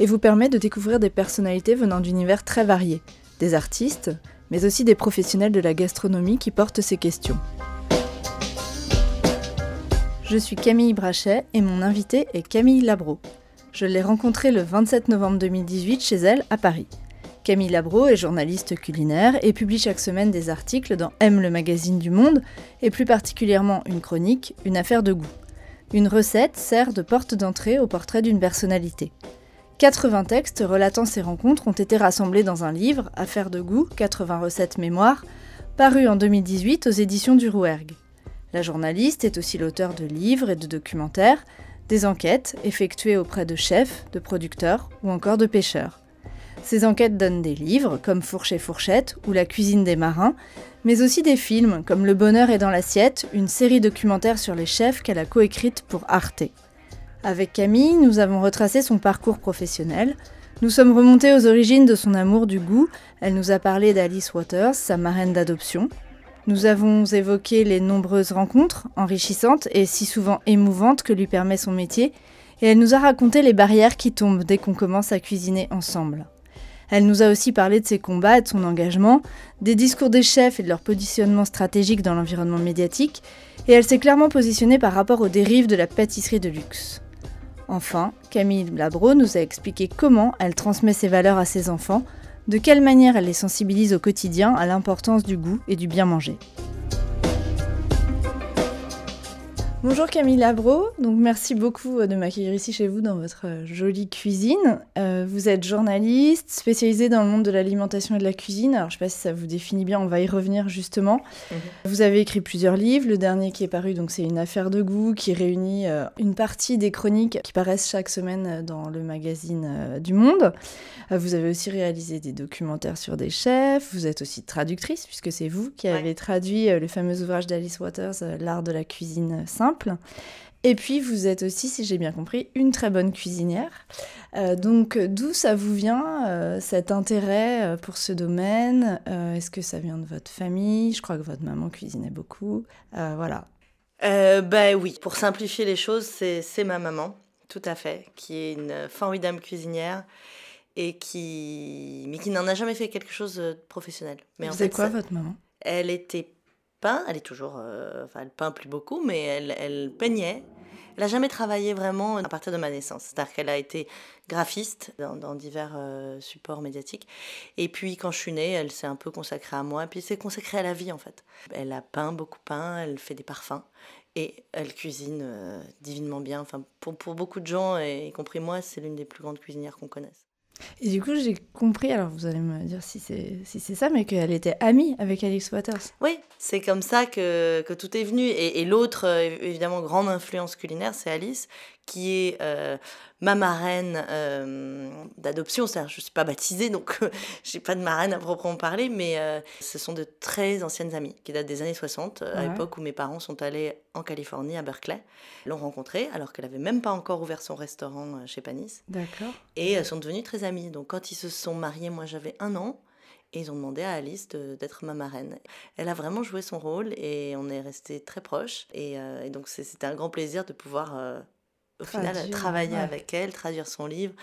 et vous permet de découvrir des personnalités venant d'univers très variés, des artistes, mais aussi des professionnels de la gastronomie qui portent ces questions. Je suis Camille Brachet et mon invité est Camille Labro. Je l'ai rencontrée le 27 novembre 2018 chez elle à Paris. Camille Labro est journaliste culinaire et publie chaque semaine des articles dans M le magazine du Monde et plus particulièrement une chronique, une affaire de goût. Une recette sert de porte d'entrée au portrait d'une personnalité. 80 textes relatant ces rencontres ont été rassemblés dans un livre, Affaire de goût, 80 recettes mémoire, paru en 2018 aux éditions du Rouergue. La journaliste est aussi l'auteur de livres et de documentaires, des enquêtes effectuées auprès de chefs, de producteurs ou encore de pêcheurs. Ces enquêtes donnent des livres comme Fourche et Fourchette ou La cuisine des marins, mais aussi des films comme Le bonheur est dans l'assiette, une série documentaire sur les chefs qu'elle a coécrite pour Arte. Avec Camille, nous avons retracé son parcours professionnel. Nous sommes remontés aux origines de son amour du goût. Elle nous a parlé d'Alice Waters, sa marraine d'adoption. Nous avons évoqué les nombreuses rencontres enrichissantes et si souvent émouvantes que lui permet son métier, et elle nous a raconté les barrières qui tombent dès qu'on commence à cuisiner ensemble. Elle nous a aussi parlé de ses combats et de son engagement, des discours des chefs et de leur positionnement stratégique dans l'environnement médiatique, et elle s'est clairement positionnée par rapport aux dérives de la pâtisserie de luxe. Enfin, Camille Labro nous a expliqué comment elle transmet ses valeurs à ses enfants, de quelle manière elle les sensibilise au quotidien à l'importance du goût et du bien manger. Bonjour Camille Labro, donc merci beaucoup euh, de m'accueillir ici chez vous dans votre euh, jolie cuisine. Euh, vous êtes journaliste, spécialisée dans le monde de l'alimentation et de la cuisine. Alors je ne sais pas si ça vous définit bien, on va y revenir justement. Mhm. Vous avez écrit plusieurs livres, le dernier qui est paru donc c'est une affaire de goût qui réunit une partie des chroniques qui paraissent chaque semaine dans le magazine du Monde. vous avez aussi réalisé des documentaires sur des chefs, vous êtes aussi traductrice puisque c'est vous qui avez traduit le fameux ouvrage d'Alice Waters, L'art de la cuisine simple et puis, vous êtes aussi, si j'ai bien compris, une très bonne cuisinière. Euh, donc, d'où ça vous vient, euh, cet intérêt euh, pour ce domaine? Est-ce que ça vient de votre famille? Je crois que votre maman cuisinait beaucoup. voilà. ben oui, pour simplifier les choses, c'est ma maman, tout à fait, qui est une formidable cuisinière et qui mais qui n'en a jamais fait quelque chose de professionnel. Mais Vous quoi votre maman? Elle était elle est toujours, euh, enfin, elle peint plus beaucoup, mais elle, elle peignait. Elle n'a jamais travaillé vraiment à partir de ma naissance. C'est-à-dire qu'elle a été graphiste dans, divers euh, supports médiatiques. Et puis, quand je suis née, elle s'est un peu consacrée à moi. Et puis, s'est consacrée à la vie, en fait. Elle a peint, beaucoup peint, elle fait des parfums. Et elle cuisine euh, divinement bien. Enfin, pour, pour beaucoup de gens, y compris moi, c'est l'une des plus grandes cuisinières qu'on connaisse. Et du coup, j'ai compris, alors vous allez me dire si c'est si ça, mais qu'elle était amie avec Alice Waters. Oui, c'est comme ça que, que, tout est venu. Et, et l'autre, euh, évidemment, grande influence culinaire, c'est Alice, qui est euh, ma marraine euh, d'adoption. C'est-à-dire, je ne suis pas baptisée, donc je n'ai pas de marraine à proprement parler, mais euh, ce sont de très anciennes amies qui datent des années 60, à l'époque où mes parents sont allés en Californie, à Berkeley, l'ont rencontrée, alors qu'elle n'avait même pas encore ouvert son restaurant chez Panis. D'accord. Et elles sont devenues très amies. Donc, quand ils se sont mariés, moi j'avais un an. Et ils ont demandé à Alice d'être ma marraine. Elle a vraiment joué son rôle et on est resté très proches. Et, et donc c'était un grand plaisir de pouvoir au final, travailler avec elle, traduire son livre.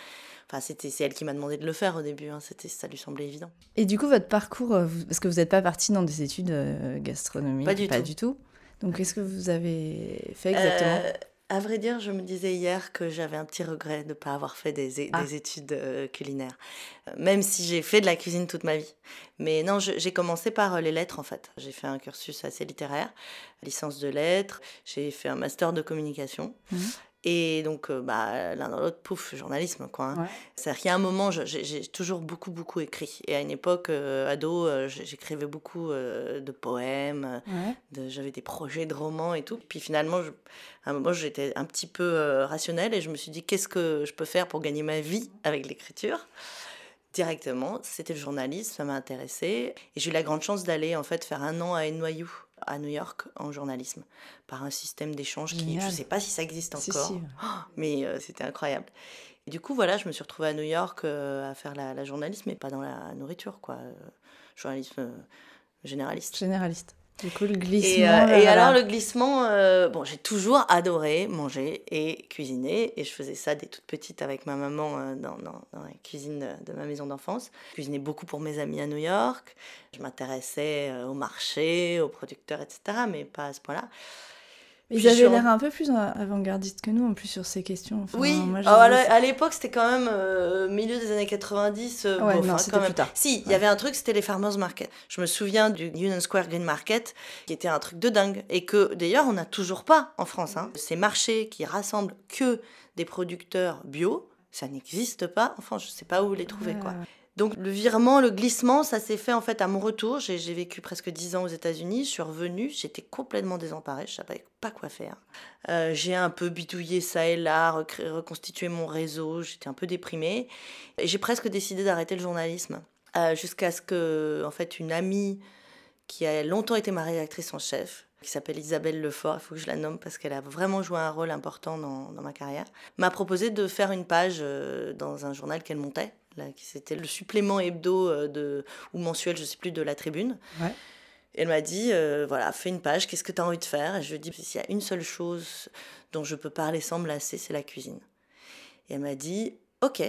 Enfin, c'était, c'est elle qui m'a demandé de le faire au début, hein. c'était, ça lui semblait évident. Et du coup, votre parcours, euh, parce que vous n'êtes pas parti dans des études euh, gastronomiques Pas du pas tout. Du tout. Donc, qu'est-ce que vous avez fait exactement euh, À vrai dire, je me disais hier que j'avais un petit regret de ne pas avoir fait des, ah. des études culinaires, même si j'ai fait de la cuisine toute ma vie. Mais non, j'ai commencé par les lettres en fait. J'ai fait un cursus assez littéraire, licence de lettres, j'ai fait un master de communication. Mmh. Et donc, euh, bah, l'un dans l'autre, pouf, journalisme, quoi. Hein. C'est-à-dire qu'il y a un moment, j'ai toujours beaucoup, beaucoup écrit. Et à une époque, euh, ado, euh, j'écrivais beaucoup de poèmes, de, j'avais des projets de romans et tout. Puis finalement, à un moment, j'étais un petit peu rationnelle et je me suis dit, qu'est-ce que je peux faire pour gagner ma vie avec l'écriture? Directement. C'était le journalisme, ça m'a intéressé. Et j'ai eu la grande chance d'aller en fait faire un an à NYU, à New York, en journalisme, par un système d'échange qui, je ne sais pas si ça existe encore, mais euh, c'était incroyable. Et du coup, voilà, je me suis retrouvée à New York euh, à faire la, journalisme, mais pas dans la nourriture, quoi. Euh, journalisme généraliste. Généraliste. Du coup, le glissement. Et, euh, et alors, le glissement, euh, bon, j'ai toujours adoré manger et cuisiner. Et je faisais ça dès toute petite avec ma maman euh, dans, dans, dans, la cuisine de, ma maison d'enfance. Je cuisinais beaucoup pour mes amis à New York. Je m'intéressais au marché, aux producteurs, etc. Mais pas à ce point-là. Ils avaient l'air un peu plus avant-gardistes que nous, en plus, sur ces questions. oui, oh, à l'époque, c'était quand même euh, milieu des années 90. Euh, ouais, non, c'était plus tard. Si, il y avait un truc, c'était les Farmers Market. Je me souviens du Union Square Green Market, qui était un truc de dingue. Et que, d'ailleurs, on n'a toujours pas en France. Hein. Ces marchés qui rassemblent que des producteurs bio, ça n'existe pas. Enfin, je ne sais pas où les trouver, quoi. Donc le virement, le glissement, ça s'est fait en fait à mon retour. J'ai vécu presque 10 ans aux États-Unis, je suis revenue, j'étais complètement désemparée, je savais pas quoi faire. Euh, j'ai un peu bidouillé ça et là, reconstitué mon réseau, j'étais un peu déprimée. Et j'ai presque décidé d'arrêter le journalisme. Euh, jusqu'à ce que, en fait, une amie qui a longtemps été ma rédactrice en chef, qui s'appelle Isabelle Lefort, il faut que je la nomme parce qu'elle a vraiment joué un rôle important dans, ma carrière, m'a proposé de faire une page euh, dans un journal qu'elle montait c'était le supplément hebdo euh, de, ou mensuel, je sais plus, de la tribune. elle m'a dit, euh, voilà, fais une page, qu'est-ce que tu as envie de faire? Et je lui ai dit, s'il y a une seule chose dont je peux parler sans me lasser, c'est la cuisine. Et elle m'a dit, ok,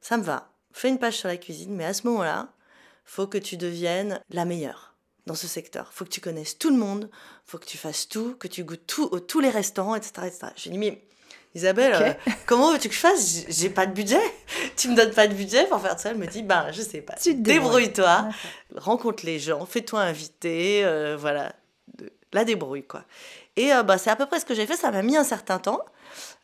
ça me va, fais une page sur la cuisine, mais à ce moment-là, faut que tu deviennes la meilleure dans ce secteur. Faut que tu connaisses tout le monde, faut que tu fasses tout, que tu goûtes tout, tous les restaurants, etc. etc. Je lui ai dit, mais Isabelle, euh, comment veux-tu que je fasse? J'ai pas de budget. tu me donnes pas de budget pour faire ça Elle me dit, ben, je sais pas. Débrouille-toi, rencontre les gens, fais-toi inviter, euh, voilà. La débrouille, quoi. Et euh, bah, c'est à peu près ce que j'ai fait. Ça m'a mis un certain temps.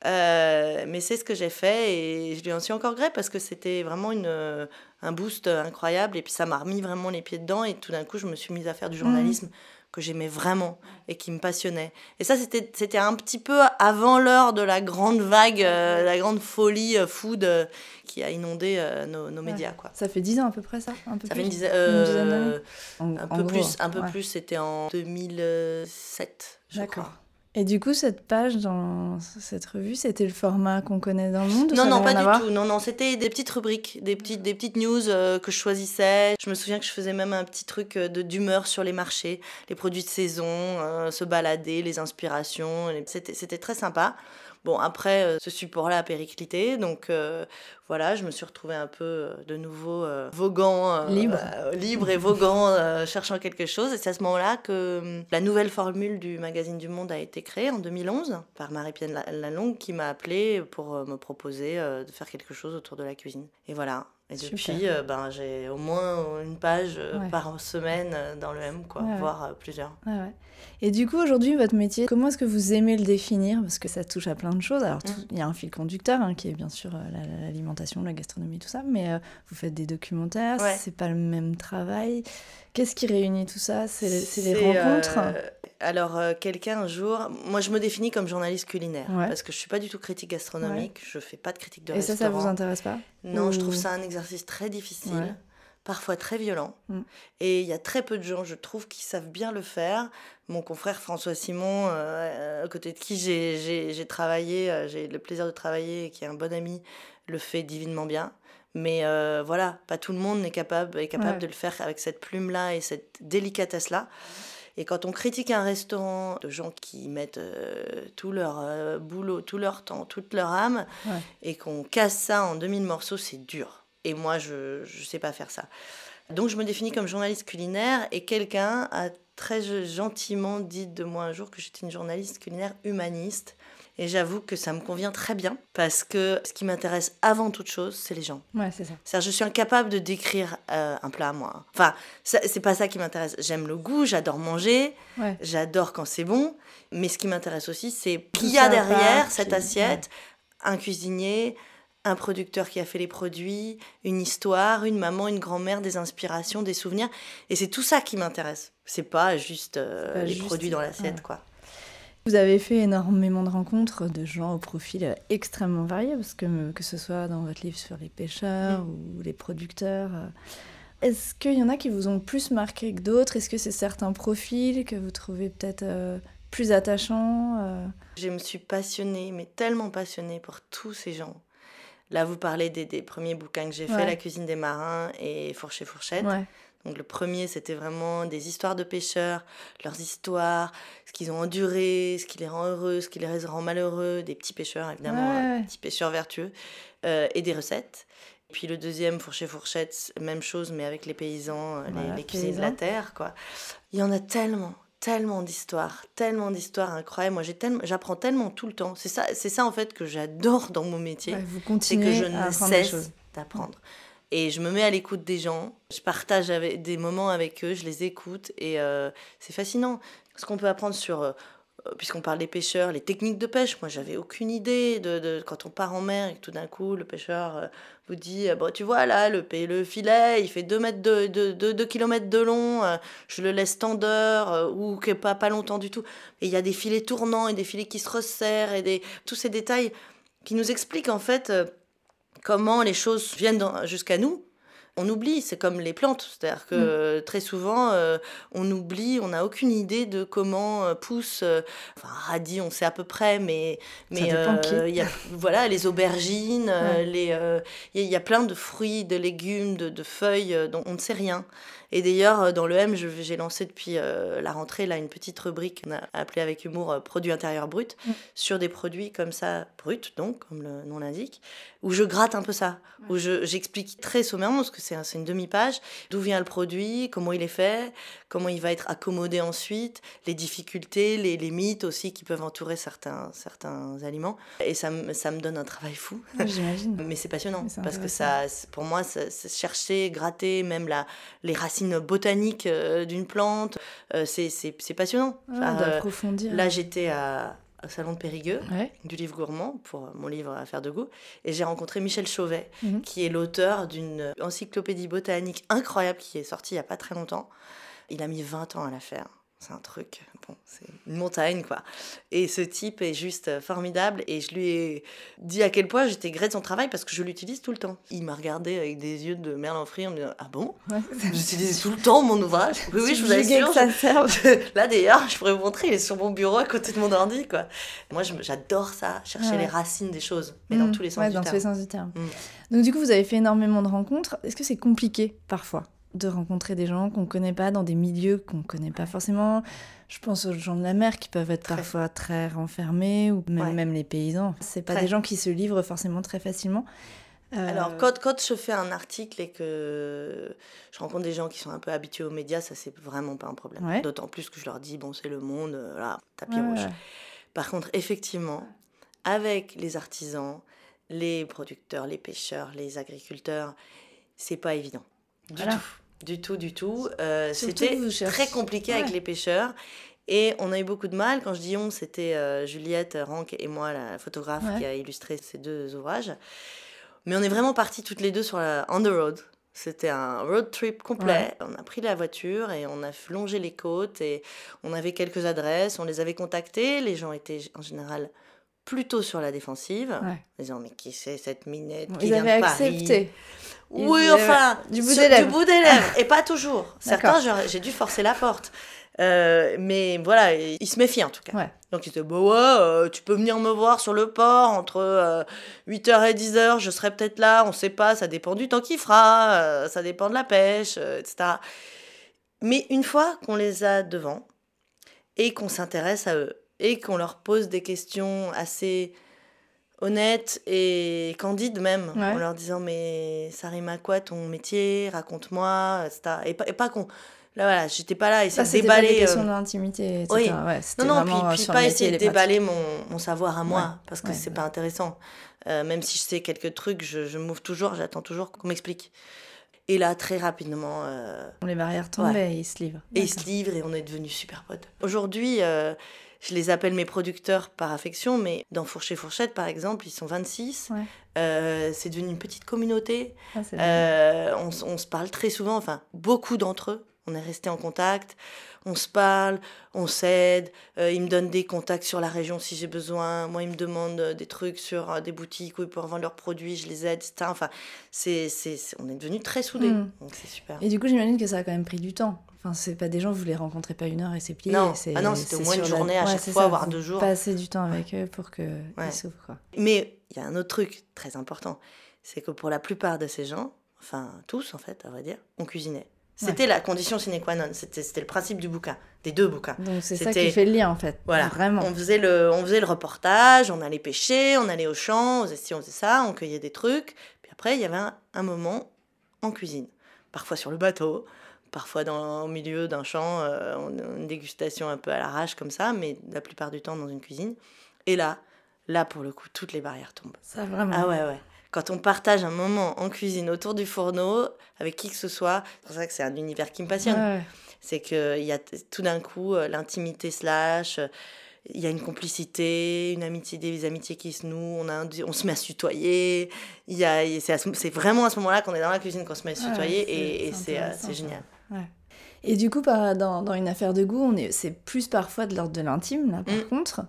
mais c'est ce que j'ai fait et je lui en suis encore gré parce que c'était vraiment une, un boost incroyable et puis ça m'a remis vraiment les pieds dedans et tout d'un coup je me suis mise à faire du journalisme que j'aimais vraiment et qui me passionnait. Et ça, c'était, c'était un petit peu avant l'heure de la grande vague, euh, la grande folie euh, food euh, qui a inondé nos, nos médias. Quoi. Ça fait dix ans à peu près, ça? Un peu Ça fait une dizaine, d'années? Un peu plus, un peu plus, c'était en 2007, je crois. Et du coup, cette page dans cette revue, c'était le format qu'on connaît dans le monde Non, non, pas du tout. Non, non, c'était des petites rubriques, des petites, des petites news euh, que je choisissais. Je me souviens que je faisais même un petit truc euh, de d'humeur sur les marchés, les produits de saison, euh, se balader, les inspirations. C'était très sympa. Bon, après, euh, ce support-là a périclité, donc euh, voilà, je me suis retrouvée un peu euh, de nouveau voguant, libre. libre et voguant, cherchant quelque chose. Et c'est à ce moment-là que hum, la nouvelle formule du magazine du Monde a été créée en 2011 par Marie-Pienne Lalonde qui m'a appelée pour me proposer de faire quelque chose autour de la cuisine. Et voilà, et depuis, ben, j'ai au moins une page par semaine dans le M, quoi, voire plusieurs. Et du coup, aujourd'hui, votre métier, comment est-ce que vous aimez le définir? Parce que ça touche à plein de choses. Alors, mm. il y a un fil conducteur hein, qui est bien sûr euh, l'alimentation, la gastronomie, tout ça, mais euh, vous faites des documentaires, c'est pas le même travail. Qu'est-ce qui réunit tout ça? C'est les rencontres? Euh, Alors, quelqu'un un jour, moi je me définis comme journaliste culinaire parce que je suis pas du tout critique gastronomique, je fais pas de critique de Et ça, ça vous intéresse pas Non, je trouve ça un exercice très difficile parfois très violent. Mm. Et il y a très peu de gens, je trouve, qui savent bien le faire. Mon confrère François Simon, euh, à côté de qui j'ai travaillé, euh, j'ai le plaisir de travailler, et qui est un bon ami, le fait divinement bien. Mais euh, voilà, pas tout le monde est capable, est capable de le faire avec cette plume-là et cette délicatesse-là. Et quand on critique un restaurant de gens qui mettent tout leur boulot, tout leur temps, toute leur âme, et qu'on casse ça en 2000 morceaux, c'est dur. Et moi, je ne sais pas faire ça. Donc, je me définis comme journaliste culinaire et quelqu'un a très gentiment dit de moi un jour que j'étais une journaliste culinaire humaniste. Et j'avoue que ça me convient très bien parce que ce qui m'intéresse avant toute chose, c'est les gens. Ouais, c'est ça. je suis incapable de décrire euh, un plat, moi. Enfin, c'est pas ça qui m'intéresse. J'aime le goût, j'adore manger, j'adore quand c'est bon. Mais ce qui m'intéresse aussi, c'est qu'il y a derrière cette assiette un cuisinier, un producteur qui a fait les produits, une histoire, une maman, une grand-mère, des inspirations, des souvenirs. Et c'est tout ça qui m'intéresse. C'est pas juste euh, les produits dans l'assiette, quoi. Vous avez fait énormément de rencontres de gens au profil extrêmement varié, parce que que ce soit dans votre livre sur les pêcheurs mm. ou les producteurs. Euh, est-ce qu'il y en a qui vous ont plus marqué que d'autres? Est-ce que c'est certains profils que vous trouvez peut-être euh, plus attachants euh? Je me suis passionnée, mais tellement passionnée pour tous ces gens. Là, vous parlez des, premiers bouquins que j'ai fait, La cuisine des marins et Fourcher Fourchette. Donc le premier, c'était vraiment des histoires de pêcheurs, leurs histoires, ce qu'ils ont enduré, ce qui les rend heureux, ce qui les rend malheureux, des petits pêcheurs évidemment, des petits pêcheurs vertueux, euh, et des recettes. Puis le deuxième, Fourcher Fourchette, même chose, mais avec les paysans, euh, les, les cuisines de la terre, quoi. Il y en a tellement, tellement d'histoires, tellement d'histoires incroyables. Moi, j'apprends tellement tout le temps. C'est ça, c'est ça en fait que j'adore dans mon métier. c'est que je ne cesse d'apprendre. Et je me mets à l'écoute des gens, je partage des moments avec eux, je les écoute et euh, c'est fascinant. Ce qu'on peut apprendre sur, euh, puisqu'on parle des pêcheurs, les techniques de pêche, moi j'avais aucune idée de, quand on part en mer et que tout d'un coup le pêcheur euh, vous dit bon, Tu vois là, le, le filet il fait 2 mètres de, de, de, km de long, je le laisse tendeur ou que pas, pas longtemps du tout. Et il y a des filets tournants et des filets qui se resserrent et des, tous ces détails qui nous expliquent en fait comment les choses viennent jusqu'à nous, on oublie, c'est comme les plantes, c'est-à-dire que mm. très souvent euh, on oublie, on n'a aucune idée de comment euh, pousse, euh, enfin radis on sait à peu près, mais mais il y a, voilà les aubergines, les il y, a plein de fruits, de légumes, de, de feuilles dont on ne sait rien. Et d'ailleurs, euh, dans le M, j'ai lancé depuis euh, la rentrée là une petite rubrique qu'on a appelée avec humour euh, produits intérieurs bruts mm. sur des produits comme ça bruts, donc comme le nom l'indique, où je gratte un peu ça, où j'explique très sommairement parce que c'est une demi-page d'où vient le produit, comment il est fait, comment il va être accommodé ensuite, les difficultés, les, les mythes aussi qui peuvent entourer certains certains aliments. Et ça, ça me donne un travail fou. J'imagine. Mais c'est passionnant parce que ça, pour moi, chercher, gratter, même la, les racines botanique euh, d'une plante. Euh, c'est passionnant. Ah, d'approfondir. là, j'étais à, au Salon de Périgueux, du livre gourmand, pour mon livre Affaire de goût. Et j'ai rencontré Michel Chauvet, mhm. qui est l'auteur d'une encyclopédie botanique incroyable qui est sortie il n'y a pas très longtemps. Il a mis 20 ans à la faire. C'est un truc, bon, c'est une montagne, quoi. Et ce type est juste formidable. Et je lui ai dit à quel point j'étais gré de son travail parce que je l'utilise tout le temps. Il m'a regardé avec des yeux de merlan frit en me disant Ah bon? J'utilise tout le temps mon ouvrage. Oui, oui, je vous assure. Que ça serve. Là, d'ailleurs, je pourrais vous montrer, il est sur mon bureau à côté de mon ordi, quoi. Moi, j'adore ça, chercher les racines des choses, mais dans mmh. tous les sens du dans tous les sens du terme. Mmh. Donc, du coup, vous avez fait énormément de rencontres. Est-ce que c'est compliqué parfois? De rencontrer des gens qu'on ne connaît pas dans des milieux qu'on ne connaît pas forcément. Je pense aux gens de la mer qui peuvent être parfois très renfermés ou même, même les paysans. C'est pas des gens qui se livrent forcément très facilement. Euh, Alors, quand, quand, je fais un article et que je rencontre des gens qui sont un peu habitués aux médias, ça, c'est vraiment pas un problème. D'autant plus que je leur dis, bon, c'est le monde, euh, là, tapis rouge. Par contre, effectivement, avec les artisans, les producteurs, les pêcheurs, les agriculteurs, c'est pas évident. Du tout. Du tout, du tout. Euh, c'était très compliqué avec les pêcheurs. Et on a eu beaucoup de mal. Quand je dis on, c'était euh, Juliette Rank et moi, la photographe, qui a illustré ces deux ouvrages. Mais on est vraiment partis toutes les deux sur la on the road. C'était un road trip complet. On a pris la voiture et on a longé les côtes et on avait quelques adresses. On les avait contactées. Les gens étaient en général plutôt sur la défensive. Ouais. Disant, mais qui c'est cette minette qui Ils avaient accepté. Oui, enfin, du bout des lèvres. Du bout des lèvres. et pas toujours. Certains, j'ai dû forcer la porte. Euh, mais voilà, il se méfie en tout cas. Donc il se dit, bah ouais, euh, tu peux venir me voir sur le port entre 8h euh, et 10h, je serai peut-être là, on sait pas, ça dépend du temps qu'il fera, ça dépend de la pêche, etc. Mais une fois qu'on les a devant et qu'on s'intéresse à eux et qu'on leur pose des questions assez honnête et candide même, en leur disant mais ça rime à quoi ton métier, raconte-moi, etc. Et pas, et pas qu'on... Là voilà, j'étais pas là et ça déballer... Pas des questions d'intimité, etc. Oui. Ouais, non, non, puis, puis pas essayer de déballer mon, mon, savoir à moi, parce que c'est pas intéressant. Euh, même si je sais quelques trucs, je, je m'ouvre toujours, j'attends toujours qu'on m'explique. Et là, très rapidement... Euh... Les barrières tombent et ils se livrent. Et ils se livrent et on est devenus super potes. Aujourd'hui... Euh, je les appelle mes producteurs par affection, mais dans Fourcher Fourchette, par exemple, ils sont 26. Euh, c'est devenu une petite communauté. Ah, euh, on, se parle très souvent, enfin, beaucoup d'entre eux On est resté en contact, on se parle, on s'aide. Euh, il me donne des contacts sur la région si j'ai besoin. Moi, il me demande euh, des trucs sur des boutiques où ils peuvent vendre leurs produits, je les aide, etc. Enfin, c'est, c'est, on est devenus très soudés. Hmm. Donc, c'est super. Et du coup, j'imagine que ça a quand même pris du temps. Enfin, c'est pas des gens, vous les rencontrez pas une heure et c'est plié. Non, c'est, ah non c'était au moins une journée à chaque fois, voire deux jours. Passer du temps avec eux pour qu'ils s'ouvrent. Quoi. Mais il y a un autre truc très important. C'est que pour la plupart de ces gens, enfin tous en fait, à vrai dire, on cuisinait. C'était la condition sine qua non. C'était le principe du bouquin, des deux bouquins. Donc c'est ça qui fait le lien en fait. Voilà. Vraiment. On faisait, le, on faisait le reportage, on allait pêcher, on allait au champ, on faisait ci, on faisait ça, on cueillait des trucs. Puis après, il y avait un, moment en cuisine. Parfois sur le bateau, parfois dans, au milieu d'un champ, euh, une dégustation un peu à l'arrache comme ça, mais la plupart du temps dans une cuisine. Et là, là pour le coup, toutes les barrières tombent. Ça vraiment. Ah ouais, ouais quand on partage un moment en cuisine autour du fourneau avec qui que ce soit, c'est pour ça que c'est un univers qui me passionne. C'est qu'il y a tout d'un coup euh, l'intimité slash, il y a une complicité, une amitié, des amitiés qui se nouent, on, a on se met à se tutoyer. C'est vraiment à ce moment-là qu'on est dans la cuisine qu'on se met à se tutoyer et, c'est euh, Et du coup, dans, dans, une affaire de goût, c'est plus parfois de l'ordre de l'intime, là, par mm. contre.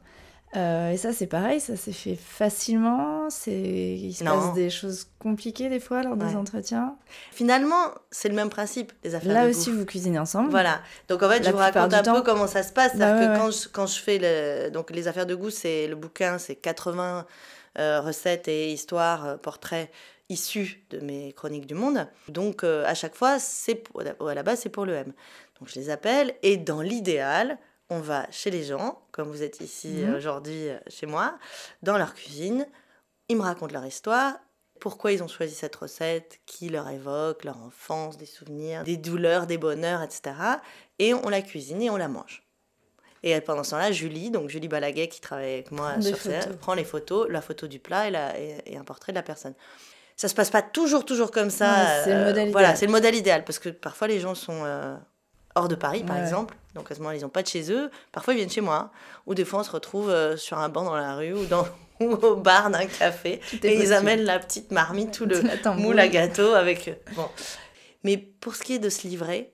Euh, et ça, c'est pareil, ça s'est fait facilement. Il se passe des choses compliquées des fois lors des entretiens. Finalement, c'est le même principe, les affaires Là de aussi, vous cuisinez ensemble. Voilà. Donc en fait, je vous raconte un peu comment ça se passe. Bah C'est-à-dire que quand je, quand je fais le... donc, les affaires de goût, c'est le bouquin, c'est 80 euh, recettes et histoires, euh, portraits issus de mes chroniques du monde. Donc à chaque fois, c'est pour... à la base, c'est pour le M. Donc je les appelle et dans l'idéal, on va chez les gens, comme vous êtes ici mhm. aujourd'hui euh, chez moi, dans leur cuisine. Ils me racontent leur histoire, pourquoi ils ont choisi cette recette, qui leur évoque leur enfance, des souvenirs, des douleurs, des bonheurs, etc. Et on la cuisine et on la mange. Et pendant ce temps-là, Julie, donc Julie Balaguet qui travaille avec moi sur scène, prend les photos, la photo du plat et, un portrait de la personne. Ça se passe pas toujours, toujours comme ça. c'est le modèle idéal. Voilà, c'est le modèle idéal parce que parfois les gens sont euh, hors de Paris, par exemple. Donc à ce moment ils n'ont pas de chez eux. Parfois, ils viennent chez moi. Ou des fois, on se retrouve euh, sur un banc dans la rue ou, dans, au bar d'un café. Et ils amènent la petite marmite, tout le moule à gâteau avec eux. Bon. Mais pour ce qui est de se livrer,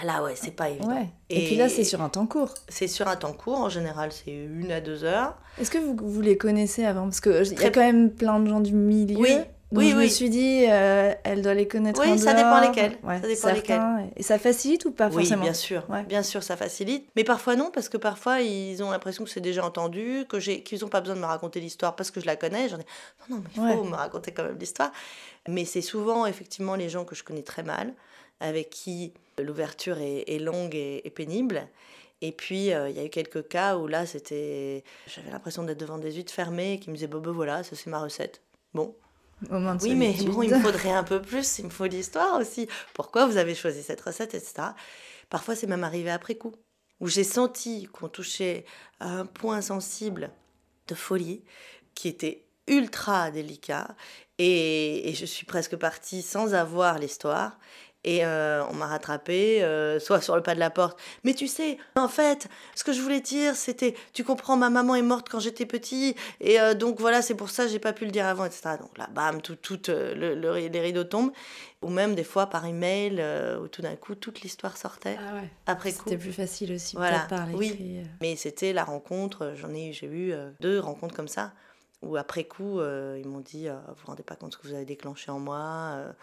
là, ouais, c'est pas évident. Et, puis là, c'est sur un temps court. C'est sur un temps court. En général, c'est une à deux heures. Est-ce que vous, vous les connaissez avant? Parce qu'il y a quand même plein de gens du milieu. Oui, oui, je me suis dit, euh, elle doit les connaître oui, ça dépend lesquels. ça dépend lesquels. Et ça facilite ou pas forcément Oui, bien sûr. Bien sûr, ça facilite. Mais parfois non, parce que parfois ils ont l'impression que c'est déjà entendu, que j'ai, qu'ils n'ont pas besoin de me raconter l'histoire parce que je la connais. J'en ai, non, non, mais il faut me raconter quand même l'histoire. Mais c'est souvent effectivement les gens que je connais très mal, avec qui l'ouverture est, longue et, pénible. Et puis, euh, il y a eu quelques cas où là, c'était. J'avais l'impression d'être devant des huîtres fermées qui me disaient Bon, ben voilà, ça c'est ma recette. Bon, oui, mais bon, il me faudrait un peu plus, il me faut l'histoire aussi. Pourquoi vous avez choisi cette recette, etc. Parfois, c'est même arrivé après coup, où j'ai senti qu'on touchait à un point sensible de folie qui était ultra délicat et, et je suis presque partie sans avoir l'histoire et euh, on m'a rattrapé, euh, soit sur le pas de la porte. Mais tu sais, en fait, ce que je voulais dire, c'était, tu comprends, ma maman est morte quand j'étais petit, et euh, donc voilà, c'est pour ça que j'ai pas pu le dire avant, etc. Donc là, bam, tout, tout le, les rideaux tombent. Ou même des fois par email, où tout d'un coup, toute l'histoire sortait. Ah ouais. Après coup. C'était plus facile aussi, voilà. par Oui, mais c'était la rencontre, j'en ai, j'ai eu deux rencontres comme ça, où après coup, ils m'ont dit, vous vous rendez pas compte ce que vous avez déclenché en moi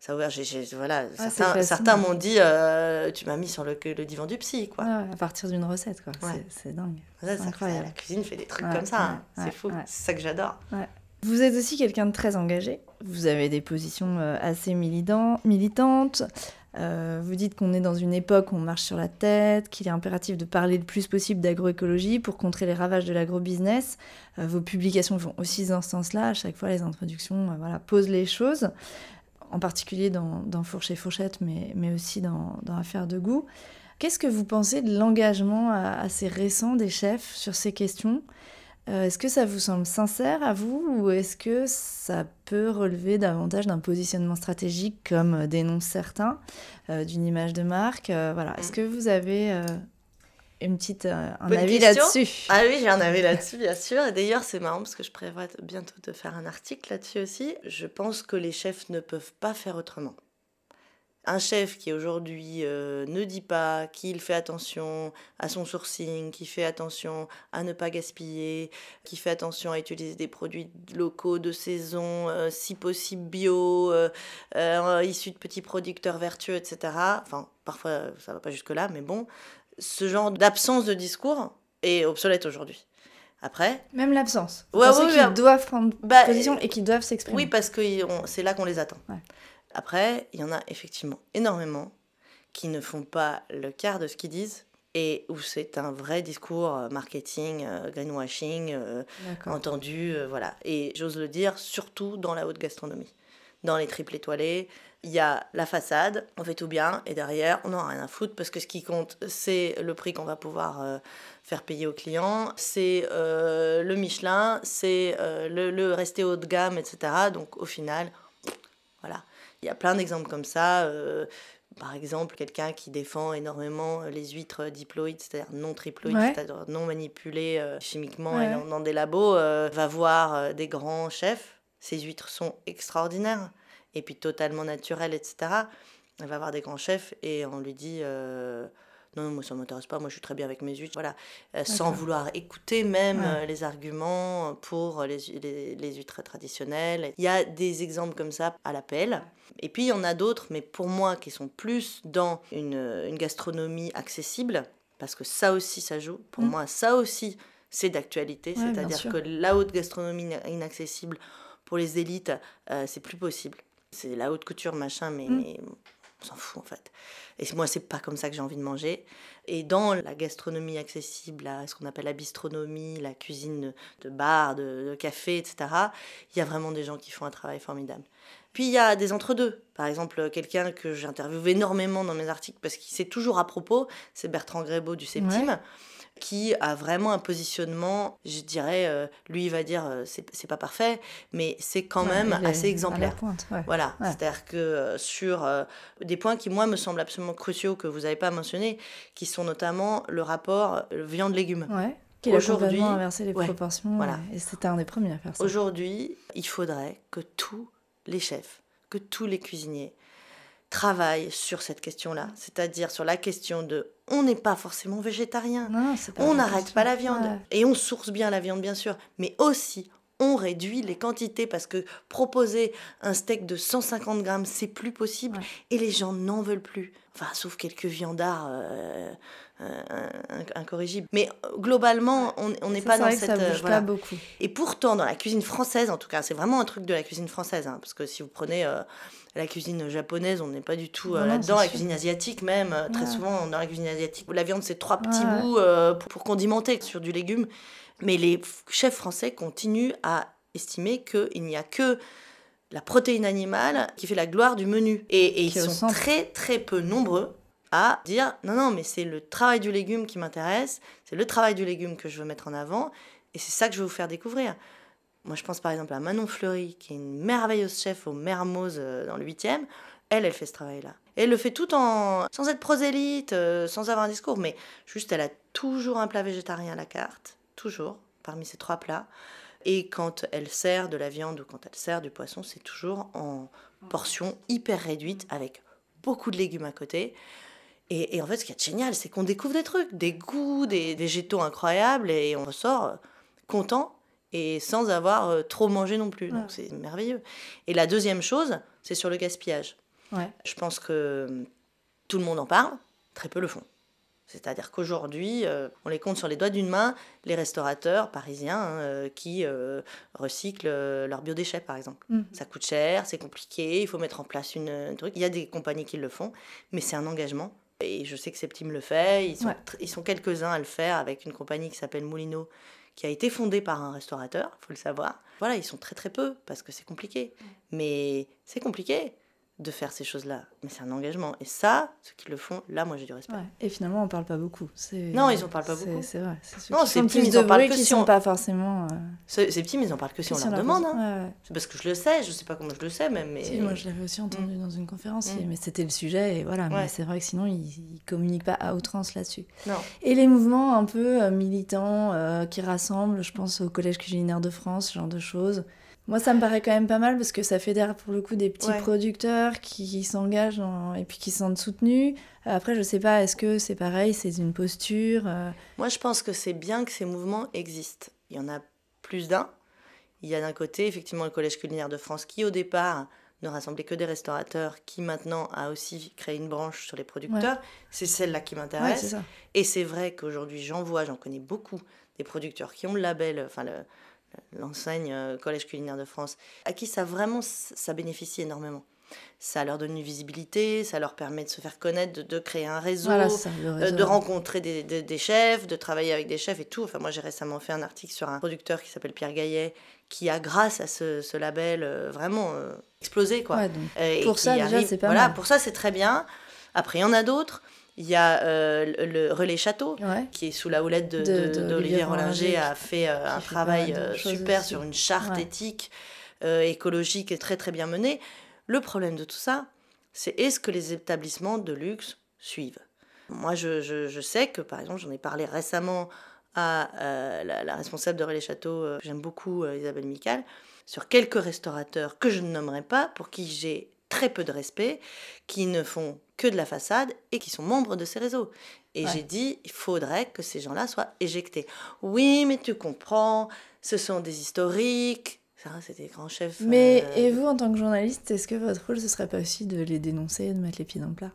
ça ouvert. voilà, ah, certains, certains m'ont dit euh, Tu m'as mis sur le, le divan du psy. Quoi. à partir d'une recette, quoi. C'est dingue. c'est incroyable. La cuisine fait des trucs comme ça. Hein. c'est fou. C'est ça que j'adore. Vous êtes aussi quelqu'un de très engagé. Vous avez des positions euh, assez militantes. Euh, vous dites qu'on est dans une époque où on marche sur la tête, qu'il est impératif de parler le plus possible d'agroécologie pour contrer les ravages de l'agrobusiness. vos publications vont aussi dans ce sens-là. À chaque fois, les introductions voilà, posent les choses en particulier dans, dans Fourche et Fourchette, mais, mais aussi dans, dans Affaires de goût. Qu'est-ce que vous pensez de l'engagement assez récent des chefs sur ces questions? Euh, Est-ce que ça vous semble sincère à vous ou est-ce que ça peut relever davantage d'un positionnement stratégique comme dénoncent certains, euh, d'une image de marque? Euh, voilà. Est-ce que vous avez une petite, euh, un avis là-dessus. Ah oui, j'ai un avis là-dessus, bien sûr. Et d'ailleurs, c'est marrant parce que je prévois bientôt de faire un article là-dessus aussi. Je pense que les chefs ne peuvent pas faire autrement. un chef qui aujourd'hui euh, ne dit pas qu'il fait attention à son sourcing, qui fait attention à ne pas gaspiller, qui fait attention à utiliser des produits locaux de saison, euh, si possible bio, issus de petits producteurs vertueux, etc. Enfin, parfois ça va pas jusque-là, mais bon, ce genre d'absence de discours est obsolète aujourd'hui. Après. Même l'absence. Ouais, oui, qui doivent prendre bah, position et qui doivent s'exprimer. Oui, parce que c'est là qu'on les attend. Après, il y en a effectivement énormément qui ne font pas le quart de ce qu'ils disent et où c'est un vrai discours euh, marketing, euh, greenwashing, euh, entendu, voilà. Et j'ose le dire, surtout dans la haute gastronomie. Dans les triples étoilés, il y a la façade, on fait tout bien, et derrière, on n'en a rien à foutre parce que ce qui compte, c'est le prix qu'on va pouvoir faire payer aux clients, c'est le Michelin, c'est le, le rester haut de gamme, etc. Donc au final, voilà. Il y a plein d'exemples comme ça. Euh, par exemple, quelqu'un qui défend énormément les huîtres diploïdes, c'est-à-dire non triploïdes, c'est-à-dire non manipulées euh, chimiquement et dans, des labos, euh, va voir des grands chefs. Ces huîtres sont extraordinaires et puis totalement naturelles, etc. Elle va voir des grands chefs et on lui dit non, moi ça m'intéresse pas, moi je suis très bien avec mes huîtres, voilà, euh, sans vouloir écouter même euh, les arguments pour les, les, les, huîtres traditionnelles. Il y a des exemples comme ça à l'appel. Et puis il y en a d'autres, mais pour moi qui sont plus dans une, une gastronomie accessible, parce que ça aussi ça joue, pour mm. moi ça aussi c'est d'actualité, c'est-à-dire que la haute gastronomie inaccessible pour les élites, euh, c'est plus possible. C'est la haute couture, machin, mais, mm. mais on s'en fout en fait. Et moi, c'est pas comme ça que j'ai envie de manger. Et dans la gastronomie accessible, à ce qu'on appelle la bistronomie, la cuisine de bar, de, café, etc., il y a vraiment des gens qui font un travail formidable. Puis il y a des entre-deux. Par exemple, quelqu'un que j'interviewe énormément dans mes articles parce qu'il sait toujours à propos, c'est Bertrand Grébeau du Septime qui a vraiment un positionnement, je dirais, euh, lui il va dire euh, c'est pas parfait, mais c'est quand même assez exemplaire. Voilà, c'est-à-dire que euh, sur des points qui moi me semblent absolument cruciaux que vous n'avez pas mentionnés, qui sont notamment le rapport viande-légumes. Qu'il a complètement inversé les proportions. Voilà. Et c'était un des premiers à faire ça. Aujourd'hui, il faudrait que tous les chefs, que tous les cuisiniers travaille sur cette question-là, c'est-à-dire sur la question de on n'est pas forcément végétarien, on n'arrête pas la viande. Et on source bien la viande bien sûr, mais aussi on réduit les quantités parce que proposer un steak de 150 grammes, c'est plus possible et les gens n'en veulent plus. Enfin, sauf quelques viandards euh, euh, incorrigibles. Mais euh, globalement, on n'est pas dans cette. Ça bouge pas beaucoup. Et pourtant, dans la cuisine française, en tout cas, c'est vraiment un truc de la cuisine française. Hein, parce que si vous prenez la cuisine japonaise, on n'est pas du tout là-dedans. La cuisine asiatique, même, très souvent, dans la cuisine asiatique, la viande, c'est trois petits bouts pour, pour condimenter sur du légume. Mais les chefs français continuent à estimer qu'il n'y a que la protéine animale qui fait la gloire du menu. Et, ils sont très très peu nombreux à dire non, non, mais c'est le travail du légume qui m'intéresse, c'est le travail du légume que je veux mettre en avant, et c'est ça que je veux vous faire découvrir. Moi, je pense par exemple à Manon Fleury, qui est une merveilleuse chef au Mermoz euh, dans le 8e. Elle, elle fait ce travail-là. Et elle le fait tout en. sans être prosélyte, euh, sans avoir un discours, mais juste, elle a toujours un plat végétarien à la carte toujours, parmi ces trois plats. Et quand elle sert de la viande ou quand elle sert du poisson, c'est toujours en portions hyper réduites avec beaucoup de légumes à côté. Et, en fait, ce qui est génial, c'est qu'on découvre des trucs, des goûts, des, végétaux incroyables et on ressort euh, content et sans avoir euh, trop mangé non plus. Donc c'est merveilleux. Et la deuxième chose, c'est sur le gaspillage. Ouais. Je pense que tout le monde en parle, très peu le font. C'est-à-dire qu'aujourd'hui, euh, on les compte sur les doigts d'une main, les restaurateurs parisiens hein, euh, qui euh, recyclent leurs biodéchets, par exemple. Mm. Ça coûte cher, c'est compliqué, il faut mettre en place une, un truc. Il y a des compagnies qui le font, mais c'est un engagement. Et je sais que Septime le fait, ils sont, ils sont quelques-uns à le faire avec une compagnie qui s'appelle Moulineau, qui a été fondée par un restaurateur, il faut le savoir. Voilà, ils sont très très peu parce que c'est compliqué. Mais c'est compliqué de faire ces choses-là. Mais c'est un engagement. Et ça, ceux qui le font, là, moi, j'ai du respect. Et finalement, on parle pas beaucoup. Non, ils en parlent pas beaucoup. C'est vrai. Non, c'est petits, ils en parlent que si on... pas forcément... Euh, c'est petits, mais ils en parlent que si on leur demande. Hein. C'est parce que je le sais, je sais pas comment je le sais, même. Mais... Si, moi, je l'avais aussi entendu mm. dans une conférence, mm. mais c'était le sujet, et voilà. Mais c'est vrai que sinon, ils, ils communiquent pas à outrance là-dessus. Et les mouvements un peu euh, militants euh, qui rassemblent, je pense au Collège culinaire de France, ce genre de choses Moi, ça me paraît quand même pas mal parce que ça fédère pour le coup des petits producteurs qui, s'engagent et puis qui se sentent soutenus. Après, je sais pas, est-ce que c'est pareil, c'est une posture euh? Moi, je pense que c'est bien que ces mouvements existent. Il y en a plus d'un. Il y a d'un côté, effectivement, le Collège culinaire de France qui, au départ, ne rassemblait que des restaurateurs, qui maintenant a aussi créé une branche sur les producteurs. C'est celle-là qui m'intéresse. et c'est vrai qu'aujourd'hui, j'en vois, j'en connais beaucoup, des producteurs qui ont le label, enfin l'enseigne euh, Collège culinaire de France, à qui ça vraiment, ça bénéficie énormément ça leur donne une visibilité, ça leur permet de se faire connaître, de, créer un réseau, euh, de rencontrer des, des, chefs, de travailler avec des chefs et tout. Enfin, moi, j'ai récemment fait un article sur un producteur qui s'appelle Pierre Gaillet, qui a, grâce à ce, ce label, euh, vraiment explosé. Quoi. pour ça, déjà, c'est pas voilà, Pour ça, c'est très bien. Après, il y en a d'autres. Il y a euh, le Relais Château, qui est sous la houlette d'Olivier Rollinger, a fait euh, un travail euh, super sur une charte éthique, écologique et très très bien menée. Le problème de tout ça, c'est est-ce que les établissements de luxe suivent? Moi, je, je, sais que, par exemple, j'en ai parlé récemment à la, responsable de Relais Château, j'aime beaucoup Isabelle Mical, sur quelques restaurateurs que je ne nommerai pas, pour qui j'ai très peu de respect, qui ne font que de la façade et qui sont membres de ces réseaux. Et j'ai dit, il faudrait que ces gens-là soient éjectés. Oui, mais tu comprends, ce sont des historiques. Ça, c'est des grands chefs. Mais euh, et vous, en tant que journaliste, est-ce que votre rôle, ce serait pas aussi de les dénoncer et de mettre les pieds dans le plat?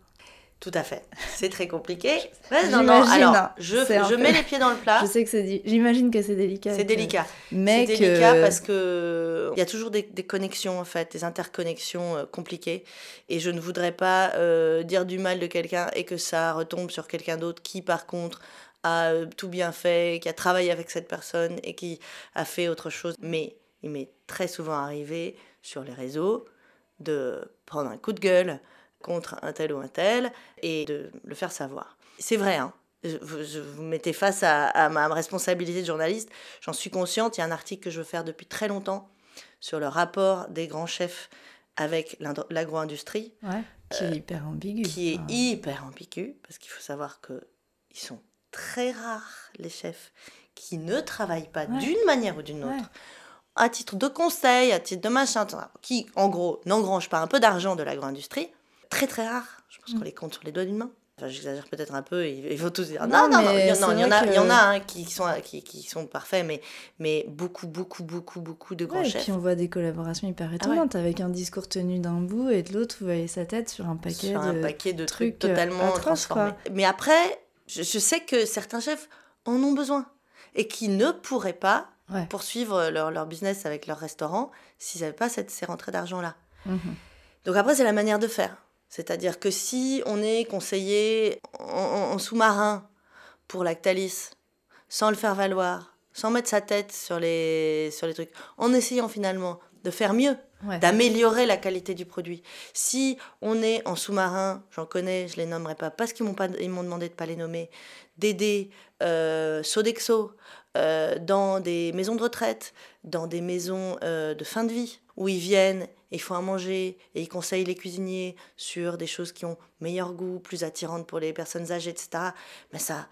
Tout à fait. C'est très compliqué. non, non, alors, je, je mets les pieds dans le plat. Je sais que c'est... J'imagine que c'est délicat. C'est délicat. Mais c'est délicat parce que il y a toujours des, des, connexions, en fait, des interconnexions euh, compliquées. Et je ne voudrais pas euh, dire du mal de quelqu'un et que ça retombe sur quelqu'un d'autre qui, par contre, a euh, tout bien fait, qui a travaillé avec cette personne et qui a fait autre chose. Mais il m'est très souvent arrivé sur les réseaux de prendre un coup de gueule contre un tel ou un tel et de le faire savoir. C'est vrai, hein. Je, vous mettez face à, ma responsabilité de journaliste. J'en suis consciente. Il y a un article que je veux faire depuis très longtemps sur le rapport des grands chefs avec l'agro-industrie. qui est euh, hyper ambigu. Qui est hyper ambigu, parce qu'il faut savoir qu'ils sont très rares, les chefs, qui ne travaillent pas d'une manière ou d'une autre. À titre de conseil, à titre de machin, qui en gros n'engrangent pas un peu d'argent de l'agro-industrie, très très rare. Je pense qu'on mm. les compte sur les doigts d'une main. Enfin, j'exagère peut-être un peu, ils, vont tous dire non, non, non, il y, en a, il y en a hein, qui, sont, qui, qui, sont parfaits, mais, mais beaucoup, beaucoup, beaucoup, beaucoup de grands chefs. Et puis on voit des collaborations hyper ah étonnantes, avec un discours tenu d'un bout et de l'autre, vous voyez sa tête sur un paquet, sur de, un paquet de trucs, totalement transformés. Mais après, je, je, sais que certains chefs en ont besoin et qui ne pourraient pas poursuivre leur, leur, business avec leur restaurant s'ils n'avaient pas cette, ces rentrées d'argent-là. Mhm. Donc après, c'est la manière de faire. C'est-à-dire que si on est conseillé en, sous-marin pour Lactalis, sans le faire valoir, sans mettre sa tête sur les, sur les trucs, en essayant finalement de faire mieux, d'améliorer la qualité du produit. Si on est en sous-marin, j'en connais, je les nommerai pas parce qu'ils m'ont pas, ils m'ont demandé de pas les nommer, d'aider euh, Sodexo euh, dans des maisons de retraite, dans des maisons euh, de fin de vie, où ils viennent il faut à manger, et ils conseillent les cuisiniers sur des choses qui ont meilleur goût, plus attirantes pour les personnes âgées, etc. Mais ça,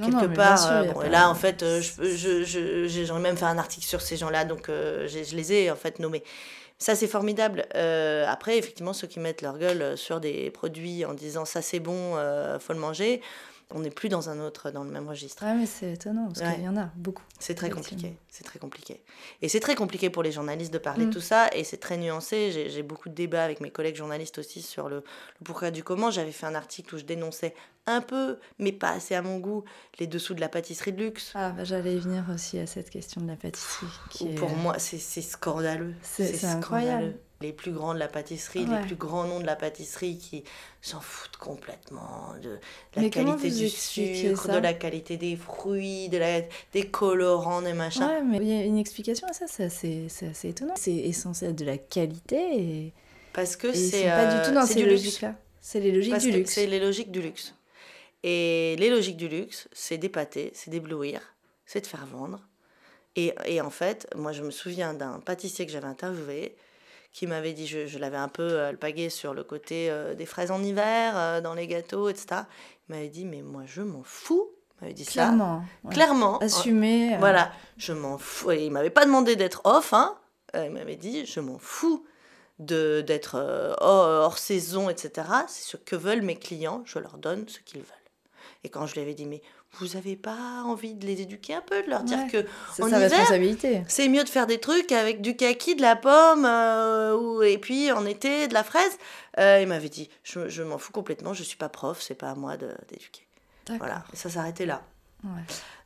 quelque part, euh, bon, et là, en fait, euh, je, je, j'aurais même fait un article sur ces gens-là, donc euh, je, les ai en fait nommés. Ça, c'est formidable. après, effectivement, ceux qui mettent leur gueule sur des produits en disant ça c'est bon, faut le manger, on n'est plus dans un autre, dans le même registre. Ah, mais c'est étonnant, parce qu'il y en a beaucoup. C'est très compliqué, c'est très compliqué. Et c'est très compliqué pour les journalistes de parler de mm. tout ça, et c'est très nuancé. J'ai beaucoup de débats avec mes collègues journalistes aussi sur le, pourquoi du comment. J'avais fait un article où je dénonçais un peu, mais pas assez à mon goût, les dessous de la pâtisserie de luxe. Ah, bah, j'allais venir aussi à cette question de la pâtisserie. Qui pour moi, c'est scandaleux. C'est incroyable les plus grands de la pâtisserie, les plus grands noms de la pâtisserie qui s'en foutent complètement de la qualité du sucre, de la qualité des fruits, de la, des colorants, des machins. Ouais, mais il y a une explication à ça, c'est assez, étonnant. C'est essentiel de la qualité et... Parce que c'est pas du tout dans ces logiques-là. C'est les logiques du luxe. C'est les logiques du luxe. Et les logiques du luxe, c'est d'épater, c'est d'éblouir, c'est de faire vendre. Et, et, en fait, moi je me souviens d'un pâtissier que j'avais interviewé qui m'avait dit, je, je l'avais un peu euh, alpagué sur le côté euh, des fraises en hiver, euh, dans les gâteaux, etc. Il m'avait dit, mais moi je m'en fous. Il m'avait dit Clairement, ça. Clairement. Assumer. Voilà, je m'en fous. Et il m'avait pas demandé d'être off, hein. il m'avait dit, je m'en fous de d'être hors, saison, etc. C'est ce que veulent mes clients, je leur donne ce qu'ils veulent. Et quand je lui avais dit, mais vous n'avez pas envie de les éduquer un peu, de leur dire que en hiver, c'est mieux de faire des trucs avec du kaki, de la pomme, ou, et puis en été, de la fraise. il m'avait dit, je, je m'en fous complètement, je suis pas prof, c'est pas à moi d'éduquer. Voilà, et ça s'arrêtait là.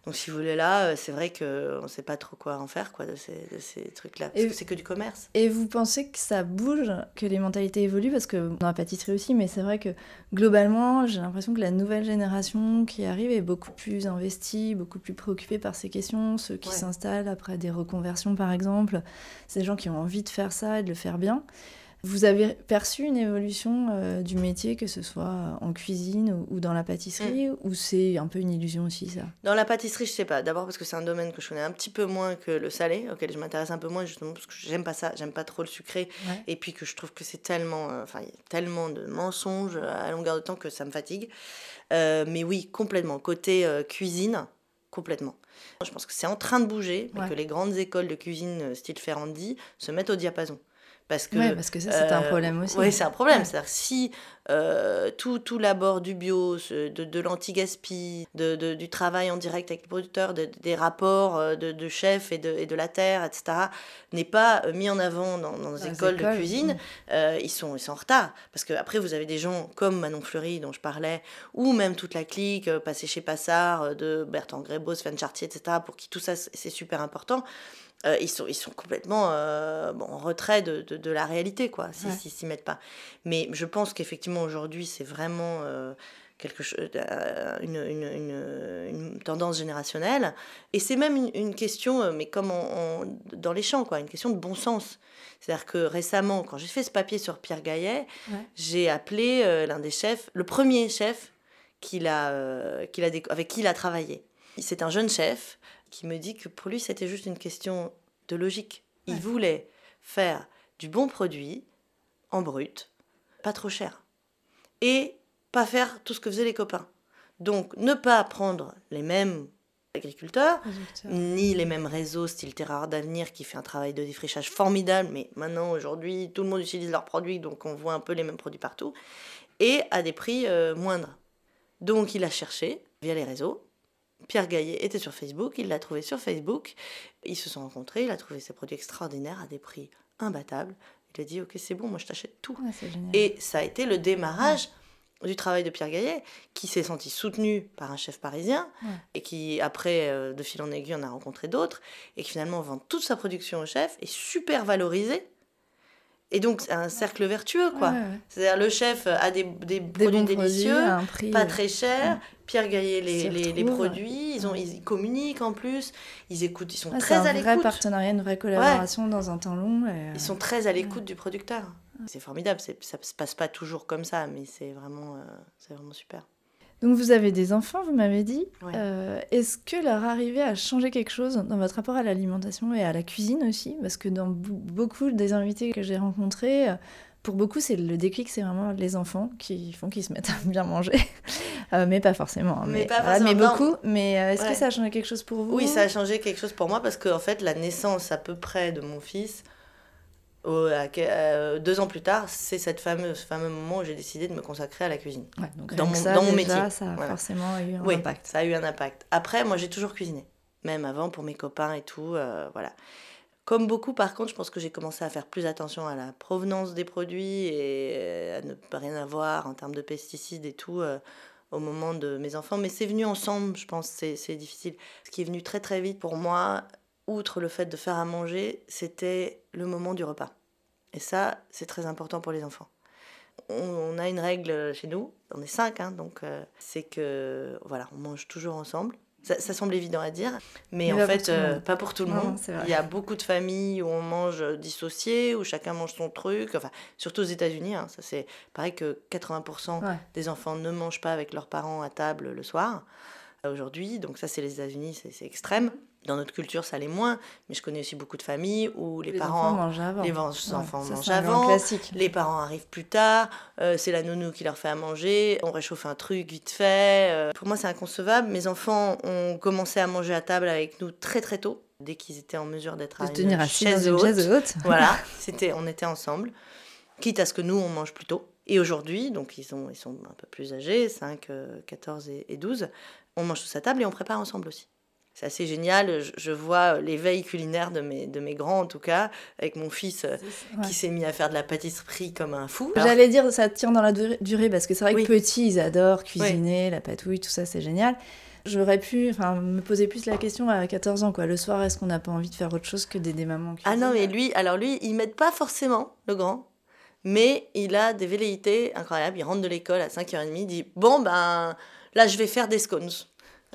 Donc si vous voulez là, euh, c'est vrai qu'on ne sait pas trop quoi en faire quoi, de ces, ces trucs-là. Parce que c'est que du commerce. Et vous pensez que ça bouge, que les mentalités évoluent? Parce que dans la pâtisserie aussi, mais c'est vrai que globalement, j'ai l'impression que la nouvelle génération qui arrive est beaucoup plus investie, beaucoup plus préoccupée par ces questions. Ceux qui s'installent après des reconversions par exemple, des gens qui ont envie de faire ça et de le faire bien. Vous avez perçu une évolution euh, du métier, que ce soit en cuisine ou, dans la pâtisserie, mm. ou c'est un peu une illusion aussi ça? Dans la pâtisserie, je sais pas. D'abord parce que c'est un domaine que je connais un petit peu moins que le salé, auquel je m'intéresse un peu moins justement parce que j'aime pas ça, j'aime pas trop le sucré, et puis que je trouve que c'est tellement, euh, enfin, il y a tellement de mensonges à longueur de temps que ça me fatigue. Euh, mais oui, complètement. Côté cuisine, complètement. Je pense que c'est en train de bouger, mais que les grandes écoles de cuisine style Ferrandi se mettent au diapason. Parce que, parce que ça, c'est un euh, problème aussi. Oui, c'est un problème. C'est-à-dire si euh, tout, tout l'abord du bio, de, de l'anti-gaspi, de, de, du travail en direct avec les producteurs, des rapports euh, de, chefs et de, et de la terre, etc., n'est pas mis en avant dans, dans les écoles, de cuisine, ils, sont, ils sont en retard. Parce qu'après, vous avez des gens comme Manon Fleury, dont je parlais, ou même toute la clique, passée chez Passard, de Bertrand Grébos, Sven Chartier, etc., pour qui tout ça, c'est super important. Euh, ils, sont, ils sont complètement euh, bon, en retrait de, de, de, la réalité, quoi, s'ils ne s'y mettent pas. Mais je pense qu'effectivement, aujourd'hui, c'est vraiment euh, quelque chose, une, une, une, une, tendance générationnelle. Et c'est même une, question, mais comme dans les champs, quoi, une question de bon sens. C'est-à-dire que récemment, quand j'ai fait ce papier sur Pierre Gaillet, j'ai appelé l'un des chefs, le premier chef qu'il a, qu'il a, avec qui il a travaillé. C'est un jeune chef qui me dit que pour lui, c'était juste une question de logique. Il voulait faire du bon produit en brut, pas trop cher, et pas faire tout ce que faisaient les copains. Donc, ne pas prendre les mêmes agriculteurs, ni les mêmes réseaux, style Terreur d'Avenir, qui fait un travail de défrichage formidable, mais maintenant, aujourd'hui, tout le monde utilise leurs produits, donc on voit un peu les mêmes produits partout, et à des prix euh, moindres. Donc, il a cherché, via les réseaux, Pierre Gaillet était sur Facebook, il l'a trouvé sur Facebook, ils se sont rencontrés, il a trouvé ses produits extraordinaires à des prix imbattables. Il a dit ok c'est bon, moi je t'achète tout. et ça a été le démarrage du travail de Pierre Gaillet, qui s'est senti soutenu par un chef parisien, et qui après, euh, de fil en aiguille, en a rencontré d'autres, et qui finalement vend toute sa production au chef, est super valorisé. Et donc, c'est un cercle vertueux, quoi. C'est-à-dire, le chef a des, des, produits délicieux, pas très chers, Pierre Gaillet les, les, les, produits, ils, ont, ils communiquent en plus, ils écoutent, ils sont très à l'écoute. C'est un vrai partenariat, une vraie collaboration dans un temps long. Euh, ils sont très à l'écoute du producteur. C'est formidable, ça se passe pas toujours comme ça, mais c'est vraiment, euh, c'est vraiment super. Donc vous avez des enfants, vous m'avez dit. Euh, est-ce que leur arrivée a changé quelque chose dans votre rapport à l'alimentation et à la cuisine aussi? Parce que dans beaucoup des invités que j'ai rencontrés, pour beaucoup, c'est le déclic, c'est vraiment les enfants qui font qu'ils se mettent à bien manger. Euh, mais pas forcément. Mais, mais, beaucoup. Mais euh, est-ce que ça a changé quelque chose pour vous? Oui, ça a changé quelque chose pour moi parce que en fait, la naissance à peu près de mon fils, euh, deux ans plus tard, c'est cette fameuse, fameux moment où j'ai décidé de me consacrer à la cuisine. donc dans, mon, ça, dans mon métier. Ça a forcément eu un oui, impact. Ça a eu un impact. Après, moi, j'ai toujours cuisiné. Même avant, pour mes copains et tout. voilà. Comme beaucoup, par contre, je pense que j'ai commencé à faire plus attention à la provenance des produits et euh, à ne pas rien avoir en termes de pesticides et tout euh, au moment de mes enfants. Mais c'est venu ensemble, je pense, c'est difficile. Ce qui est venu très très vite pour moi, outre le fait de faire à manger, c'était le moment du repas. Et ça, c'est très important pour les enfants. On, a une règle chez nous, on est cinq, hein, donc euh, c'est que voilà, on mange toujours ensemble. Ça, semble évident à dire, mais, en fait, euh, pas pour tout le monde. Il y a beaucoup de familles où on mange dissocié, où chacun mange son truc. Enfin, surtout aux États-Unis, hein, ça c'est pareil que 80% des enfants ne mangent pas avec leurs parents à table le soir aujourd'hui. Donc ça, c'est les États-Unis, c'est extrême. Dans notre culture, ça l'est moins, mais je connais aussi beaucoup de familles où les, parents enfants mangent avant. Les enfants mangent avant. Les parents arrivent plus tard. Euh, c'est la nounou qui leur fait à manger. On réchauffe un truc vite fait. Euh, pour moi, c'est inconcevable. Mes enfants ont commencé à manger à table avec nous très très tôt. dès qu'ils étaient en mesure d'être à de tenir chaise dans une chaise haute. voilà, c'était, on était ensemble, quitte à ce que nous, on mange plus tôt. Et aujourd'hui, donc ils sont, ils sont un peu plus âgés, 5, 14 euh, et, 12, on mange tous à table et on prépare ensemble aussi. C'est assez génial, je, vois l'éveil culinaire de mes, de mes grands en tout cas, avec mon fils euh, qui s'est mis à faire de la pâtisserie comme un fou. J'allais dire ça tient dans la durée parce que c'est vrai que petits ils adorent cuisiner, la patouille, tout ça c'est génial. J'aurais pu me poser plus la question à 14 ans. Quoi. Le soir, est-ce qu'on n'a pas envie de faire autre chose que d'aider maman Ah non, mais lui, alors lui, il m'aide pas forcément, le grand. Mais il a des velléités incroyables. Il rentre de l'école à 5h30, il dit Bon, ben là, je vais faire des scones.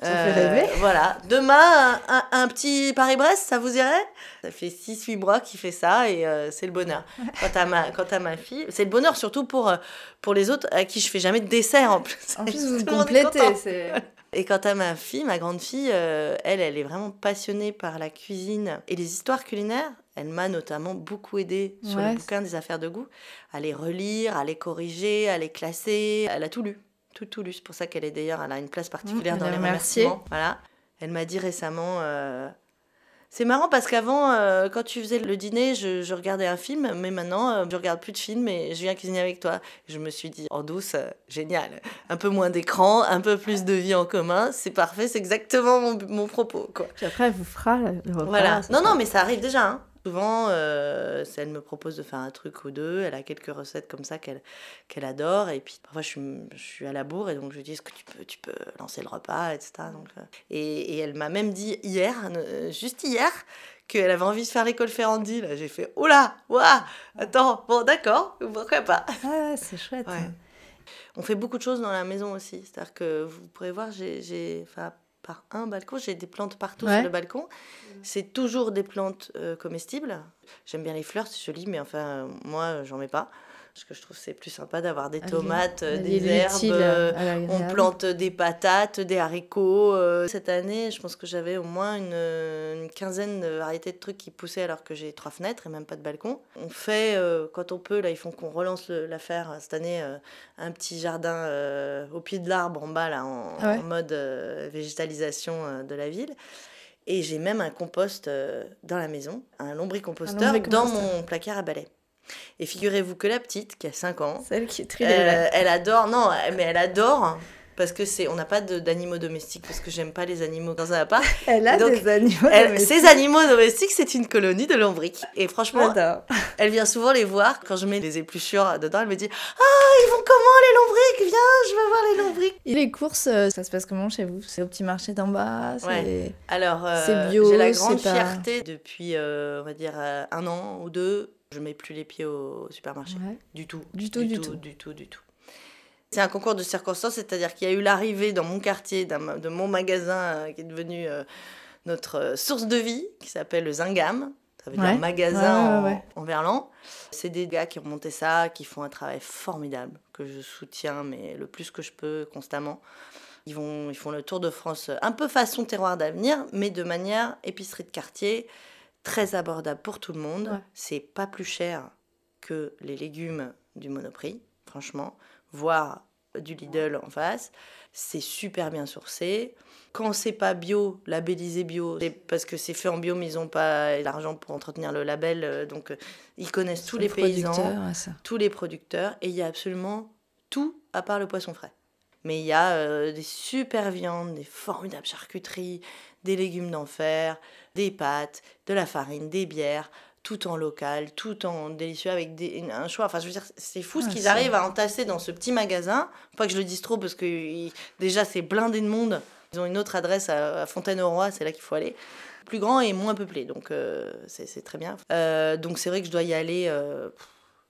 Ça fait rêver. Euh, voilà. Demain, un, petit Paris-Brest, ça vous irait? Ça fait 6-8 mois qu'il fait ça et euh, c'est le bonheur. Quant à ma, quant à ma fille, c'est le bonheur surtout pour, euh, pour les autres à qui je fais jamais de dessert en plus. En plus, vous complétez. Et quant à ma fille, ma grande fille, elle, elle est vraiment passionnée par la cuisine et les histoires culinaires. Elle m'a notamment beaucoup aidée sur le bouquin des affaires de goût, à les relire, à les corriger, à les classer. Elle a tout lu tout lu. C'est pour ça qu'elle est d'ailleurs, elle a une place particulière mmh, dans les remerciements. Voilà. Elle m'a dit récemment. Euh, c'est marrant parce qu'avant, euh, quand tu faisais le dîner, je, regardais un film, mais maintenant, euh, je regarde plus de films et je viens cuisiner avec toi. Je me suis dit, en douce, génial. Un peu moins d'écran, un peu plus de vie en commun, c'est parfait, c'est exactement mon, mon, propos. Quoi. Puis après, elle vous fera le repas. Voilà. Non, non, mais ça arrive déjà. Hein. Souvent, euh, elle me propose de faire un truc ou deux. Elle a quelques recettes comme ça qu'elle qu'elle adore. Et puis parfois, je suis, je suis à la bourre et donc je lui dis Est-ce que tu peux, tu peux lancer le repas etc. Donc, euh, et, et, elle m'a même dit hier, euh, juste hier, qu'elle avait envie de faire l'école Ferrandi. Là, j'ai fait Oh là, waouh, attends, bon, d'accord, pourquoi pas? Ah, c'est chouette. On fait beaucoup de choses dans la maison aussi. C'est-à-dire que vous pourrez voir, j'ai par un balcon. J'ai des plantes partout sur le balcon. C'est toujours des plantes euh, comestibles. J'aime bien les fleurs, c'est joli, mais enfin, moi, j'en mets pas parce que je trouve c'est plus sympa d'avoir des tomates, euh, des herbes, euh, on plante des patates, des haricots. Euh. Cette année, je pense que j'avais au moins une, quinzaine de variétés de trucs qui poussaient alors que j'ai trois fenêtres et même pas de balcon. On fait, quand on peut, là, ils font qu'on relance l'affaire cette année, un petit jardin au pied de l'arbre en bas, là, en, ah mode végétalisation de la ville. Et j'ai même un compost dans la maison, un lombricomposteur, dans mon placard à balai. Et figurez-vous que la petite, qui a 5 ans, celle qui est euh, elle adore, non, mais elle adore parce que c'est on n'a pas d'animaux domestiques parce que j'aime pas les animaux dans un appart. Elle a des animaux domestiques. Ces animaux domestiques, c'est une colonie de lombriques. Et franchement, elle vient souvent les voir quand je mets les épluchures dedans. Elle me dit "Ah, ils vont comment les lombriques? Viens, je veux voir les lombriques." Et les courses, euh, ça se passe comment chez vous? C'est au petit marché d'en bas ouais. Alors, euh, j'ai la grande fierté depuis, on va dire, un an ou deux je mets plus les pieds au supermarché. Du tout. Du tout, du, tout, Du tout, du tout. C'est un concours de circonstances, c'est-à-dire qu'il y a eu l'arrivée dans mon quartier de mon magasin euh, qui est devenu euh, notre euh, source de vie, qui s'appelle le Zingam. Ça veut dire magasin en, en, verlan. C'est des gars qui ont monté ça, qui font un travail formidable, que je soutiens, mais le plus que je peux, constamment. Ils, vont, ils font le tour de France, un peu façon terroir d'avenir, mais de manière épicerie de quartier très abordable pour tout le monde. C'est pas plus cher que les légumes du Monoprix, franchement, voire du Lidl en face. C'est super bien sourcé. Quand c'est pas bio, labellisé bio, c'est parce que c'est fait en bio, mais ils n'ont pas l'argent pour entretenir le label. Euh, donc, euh, ils connaissent tous les paysans, tous les producteurs, et il y a absolument tout à part le poisson frais. Mais il y a euh, des super viandes, des formidables charcuteries, des légumes d'enfer, des pâtes, de la farine, des bières, tout en local, tout en délicieux avec des, un choix. Enfin, je veux dire, c'est fou ce qu'ils arrivent à entasser dans ce petit magasin. Pas que je le dise trop parce que déjà c'est blindé de monde. Ils ont une autre adresse à, Fontaine-au-Roi, c'est là qu'il faut aller. Plus grand et moins peuplé, donc euh, c'est très bien. Euh, donc c'est vrai que je dois y aller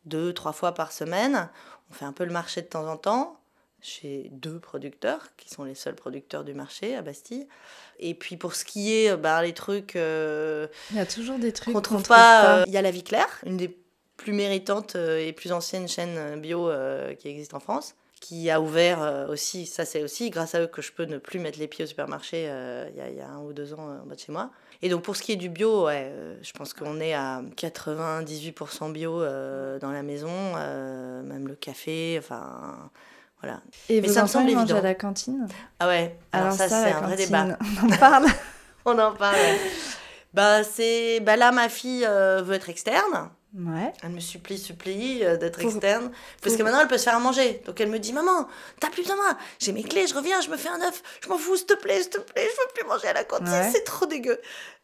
deux, trois fois par semaine. On fait un peu le marché de temps en temps chez deux producteurs, qui sont les seuls producteurs du marché à Bastille. Et puis pour ce qui est bah, les trucs. Euh, il y a toujours des trucs qu'on trouve pas. Euh, il y a La Vie Claire, une des plus méritantes et plus anciennes chaînes bio qui existent en France, qui a ouvert aussi. Ça, c'est aussi grâce à eux que je peux ne plus mettre les pieds au supermarché il y, a, y, a un ou deux ans en bas de chez moi. Et donc pour ce qui est du bio, ouais, je pense qu'on est à 98% bio dans la maison, même le café, enfin voilà. Et Mais vos ça enfants, me semble à la cantine? Ah ouais, alors, ça, c'est un vrai débat. On en parle On en parle. Bah, c'est. Bah, là, ma fille euh, veut être externe. Ouais. Elle me supplie, supplie euh, d'être externe. Parce que maintenant, elle peut se faire à manger. Donc, elle me dit Maman, t'as plus besoin de moi. J'ai mes clés, je reviens, je me fais un œuf. Je m'en fous, s'il te plaît, s'il te plaît. Je veux plus manger à la cantine. C'est trop dégueu.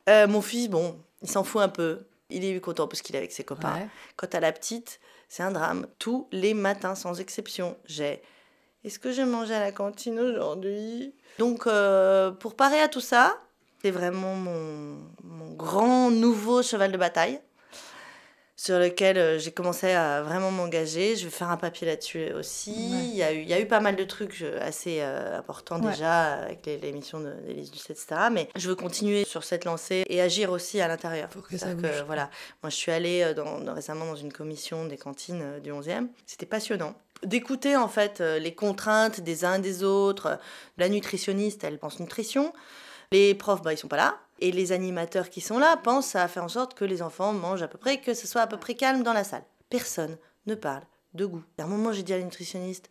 Euh, mon fils, bon, il s'en fout un peu. Il est content parce qu'il est avec ses copains. Quant à la petite, c'est un drame. Tous les matins, sans exception, j'ai Est-ce que j'ai mangé à la cantine aujourd'hui? Donc, euh, pour parer à tout ça, c'est vraiment mon, mon grand nouveau cheval de bataille sur lequel euh, j'ai commencé à vraiment m'engager. Je vais faire un papier là-dessus aussi. Il, y a eu, il y a eu pas mal de trucs euh, assez euh, importants déjà avec l'émission d'Élise Lucet, etc. Mais je veux continuer sur cette lancée et agir aussi à l'intérieur. Pour que ça bouge. voilà. Moi, je suis allée dans, récemment dans une commission des cantines du 11e. C'était passionnant d'écouter en fait les contraintes des uns et des autres. La nutritionniste, elle pense nutrition. Les profs, bah, ils sont pas là. Et les animateurs qui sont là pensent à faire en sorte que les enfants mangent à peu près, que ce soit à peu près calme dans la salle. Personne ne parle de goût. À un moment, j'ai dit à la nutritionniste,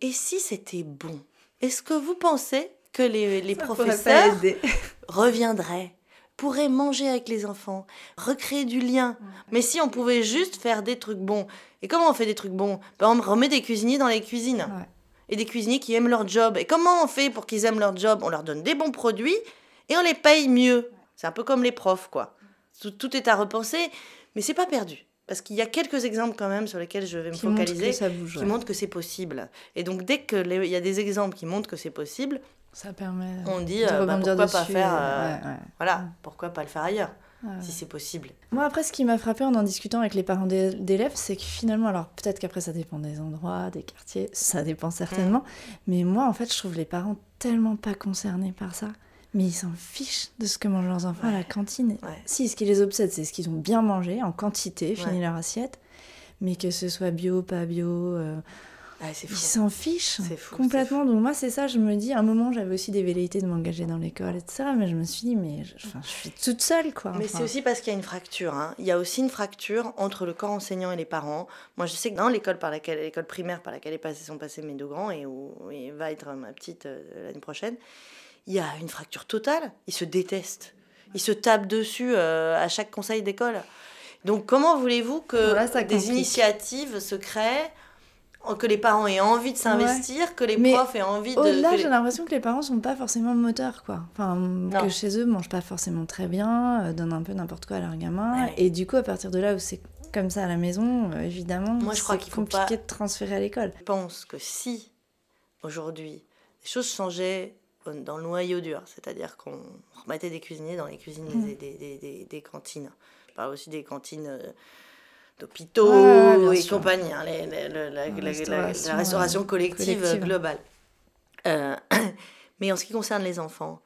et si c'était bon? Est-ce que vous pensez que les, les professeurs reviendraient? Pourraient manger avec les enfants, recréer du lien. Mais si on pouvait juste faire des trucs bons. Et comment on fait des trucs bons? Ben, On remet des cuisiniers dans les cuisines. Et des cuisiniers qui aiment leur job. Et comment on fait pour qu'ils aiment leur job? On leur donne des bons produits et on les paye mieux. C'est un peu comme les profs, quoi. Tout, est à repenser, mais c'est pas perdu. Parce qu'il y a quelques exemples quand même sur lesquels je vais me focaliser qui montrent que c'est possible. Et donc dès qu'il y a des exemples qui montrent que c'est possible, ça permet on dit euh, bah, pourquoi pas faire euh, voilà pourquoi pas le faire ailleurs si c'est possible. Moi après ce qui m'a frappé en en discutant avec les parents d'élèves c'est que finalement alors peut-être qu'après ça dépend des endroits, des quartiers, ça dépend certainement, mm. mais moi en fait je trouve les parents tellement pas concernés par ça mais ils s'en fichent de ce que mangent leurs enfants à la cantine. Si, ce qui les obsède, c'est ce qu'ils ont bien mangé, en quantité, fini leur assiette. Mais que ce soit bio, pas bio, euh, ils s'en fichent complètement. Donc moi, c'est ça, je me dis, à un moment, j'avais aussi des velléités de m'engager dans l'école, etc. Mais je me suis dit, mais je, je suis toute seule, quoi. Mais c'est aussi parce qu'il y a une fracture. Hein. Il y a aussi une fracture entre le corps enseignant et les parents. Moi, je sais que dans l'école par laquelle, l'école primaire par laquelle sont passés mes deux grands et où et va être ma petite euh, l'année prochaine, il y a une fracture totale. Ils se détestent. Ils se tapent dessus euh, à chaque conseil d'école. Donc comment voulez-vous que des initiatives se créent, que les parents aient envie de s'investir, que les profs aient envie de... Là, j'ai l'impression que les parents sont pas forcément moteurs, quoi. Enfin, que chez eux, mangent pas forcément très bien, euh, donnent un peu n'importe quoi à leur gamin. Et du coup, à partir de là où c'est comme ça à la maison, euh, évidemment, Moi, je crois qu'il compliqué de transférer à l'école. Je pense que si, aujourd'hui, les choses changeaient dans le noyau dur, c'est-à-dire qu'on remettait des cuisiniers dans les cuisines des, des, des, des, cantines. Je parle aussi des cantines euh, d'hôpitaux et compagnie, hein, la, restauration, collective, globale. Euh, mais en ce qui concerne les enfants,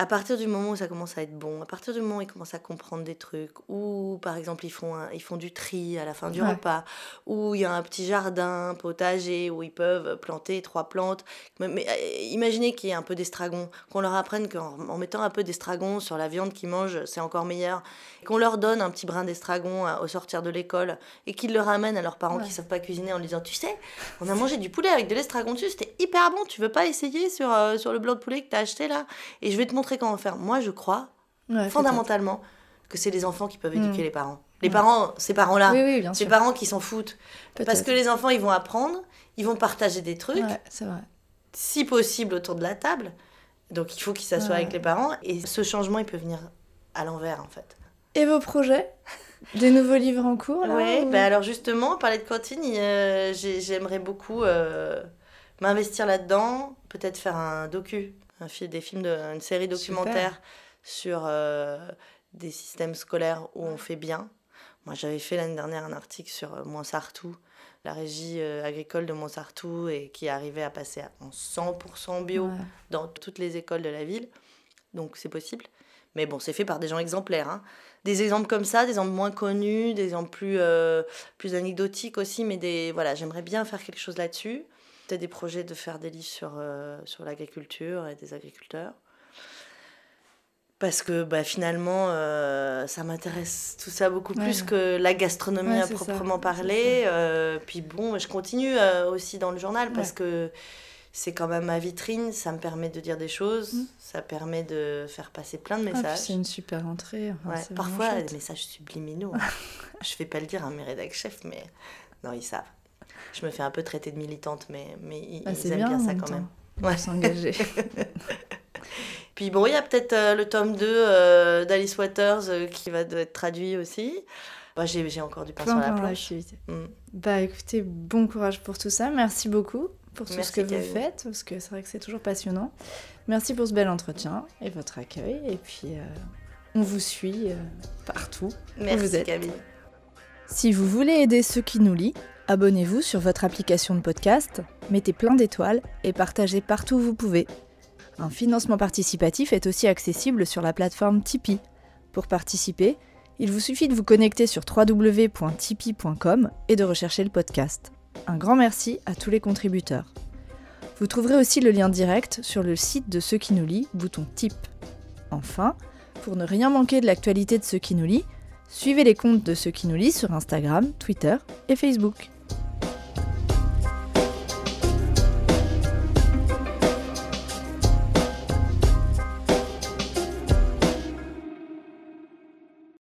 à partir du moment où ça commence à être bon, à partir du moment où ils commencent à comprendre des trucs, ou par exemple ils font, ils font du tri à la fin du repas, ou il y a un petit jardin potager où ils peuvent planter trois plantes. Mais, euh, imaginez qu'il y ait un peu d'estragon, qu'on leur apprenne qu'en mettant un peu d'estragon sur la viande qu'ils mangent, c'est encore meilleur, qu'on leur donne un petit brin d'estragon au sortir de l'école, et qu'ils le ramènent à leurs parents qui ne savent pas cuisiner en leur disant, tu sais, on a mangé du poulet avec de l'estragon dessus, c'était hyper bon, tu veux pas essayer sur, euh, sur le blanc de poulet que tu as acheté là? Et je vais te montrer comment faire. Moi, je crois fondamentalement que c'est les enfants qui peuvent éduquer mm. les parents. Les parents, ces parents-là, ces parents qui s'en foutent. Parce que les enfants, ils vont apprendre, ils vont partager des trucs. Si possible autour de la table. Donc il faut qu'ils s'assoient avec les parents. Et ce changement, il peut venir à l'envers, en fait. Et vos projets? Des nouveaux livres en cours Oui, bah alors justement, parler de cantine, euh, j'aimerais beaucoup euh, m'investir là-dedans, peut-être faire un docu un film, des films de, une série documentaire sur euh, des systèmes scolaires où on fait bien. Moi, j'avais fait l'année dernière un article sur euh, Montsartou, la régie euh, agricole de Montsartou, et qui arrivait à passer en 100% bio dans toutes les écoles de la ville. Donc, c'est possible. Mais bon, c'est fait par des gens exemplaires. Hein. Des exemples comme ça, des exemples moins connus, des exemples plus, plus anecdotiques aussi, mais des, voilà, j'aimerais bien faire quelque chose là-dessus des projets de faire des livres sur, euh, sur l'agriculture et des agriculteurs. Parce que bah, finalement, euh, ça m'intéresse tout ça beaucoup plus que la gastronomie à proprement parler. Euh, puis bon, je continue aussi dans le journal parce que c'est quand même ma vitrine, ça me permet de dire des choses, Mm. ça permet de faire passer plein de Ah, messages. c'est une super entrée. enfin, Ouais, c'est parfois, des messages subliminaux. hein. je vais pas le dire à mes rédac chefs, mais non, ils savent. Je me fais un peu traiter de militante, mais, mais ils, Ah, ils aiment bien, bien, en ça quand même. Ouais. s'engager. Puis bon, il y a peut-être euh, le tome 2 euh, d'Alice Waters euh, qui va être traduit aussi. Bah, j'ai, j'ai encore du pain sur la planche. Mm. Bah écoutez, bon courage pour tout ça. Merci beaucoup pour tout Merci, ce que vous faites, parce que c'est vrai que c'est toujours passionnant. Merci pour ce bel entretien et votre accueil. Et puis, on vous suit partout. où Merci vous êtes. Camille. Si vous voulez aider ceux qui nous lisent, abonnez-vous sur votre application de podcast, mettez plein d'étoiles et partagez partout où vous pouvez. Un financement participatif est aussi accessible sur la plateforme Tipeee. Pour participer, il vous suffit de vous connecter sur www.tipeee.com et de rechercher le podcast. Un grand merci à tous les contributeurs. Vous trouverez aussi le lien direct sur le site de Ceux qui nous lit, bouton Tip. Enfin, pour ne rien manquer de l'actualité de Ceux qui nous lit, Suivez les comptes de ceux qui nous lisent sur Instagram, Twitter et Facebook.